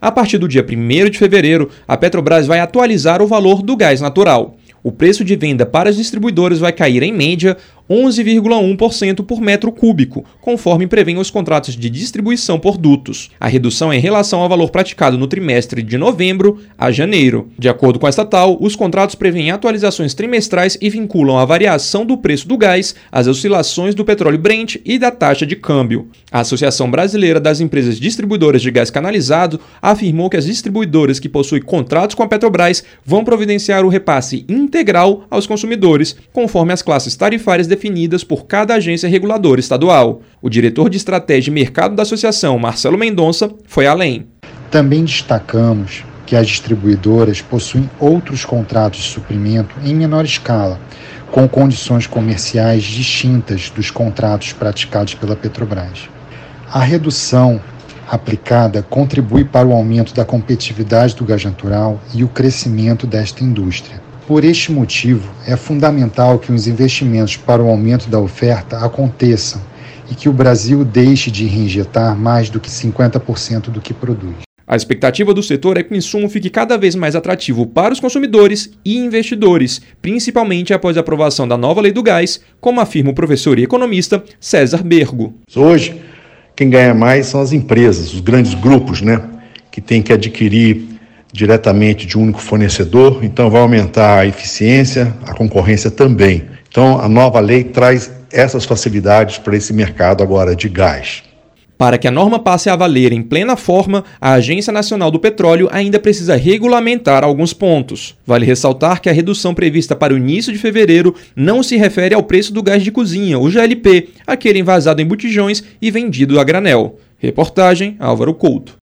A partir do dia 1 de fevereiro, a Petrobras vai atualizar o valor do gás natural. O preço de venda para as distribuidoras vai cair em média 11,1% por metro cúbico, conforme prevêem os contratos de distribuição por dutos. A redução é em relação ao valor praticado no trimestre de novembro a janeiro. De acordo com a estatal, os contratos prevêem atualizações trimestrais e vinculam a variação do preço do gás às oscilações do petróleo Brent e da taxa de câmbio. A Associação Brasileira das Empresas Distribuidoras de Gás Canalizado afirmou que as distribuidoras que possuem contratos com a Petrobras vão providenciar o repasse integral aos consumidores, conforme as classes tarifárias definidas definidas por cada agência reguladora estadual. O diretor de estratégia e mercado da associação, Marcelo Mendonça, foi além. Também destacamos que as distribuidoras possuem outros contratos de suprimento em menor escala, com condições comerciais distintas dos contratos praticados pela Petrobras. A redução aplicada contribui para o aumento da competitividade do gás natural e o crescimento desta indústria. Por este motivo, é fundamental que os investimentos para o aumento da oferta aconteçam e que o Brasil deixe de reinjetar mais do que 50% do que produz. A expectativa do setor é que o insumo fique cada vez mais atrativo para os consumidores e investidores, principalmente após a aprovação da nova lei do gás, como afirma o professor e economista César Bergo. Hoje, quem ganha mais são as empresas, os grandes grupos, né, que têm que adquirir diretamente de um único fornecedor, então vai aumentar a eficiência, a concorrência também. Então a nova lei traz essas facilidades para esse mercado agora de gás. Para que a norma passe a valer em plena forma, a Agência Nacional do Petróleo ainda precisa regulamentar alguns pontos. Vale ressaltar que a redução prevista para o início de fevereiro não se refere ao preço do gás de cozinha, o GLP, aquele envasado em botijões e vendido a granel. Reportagem Álvaro Couto.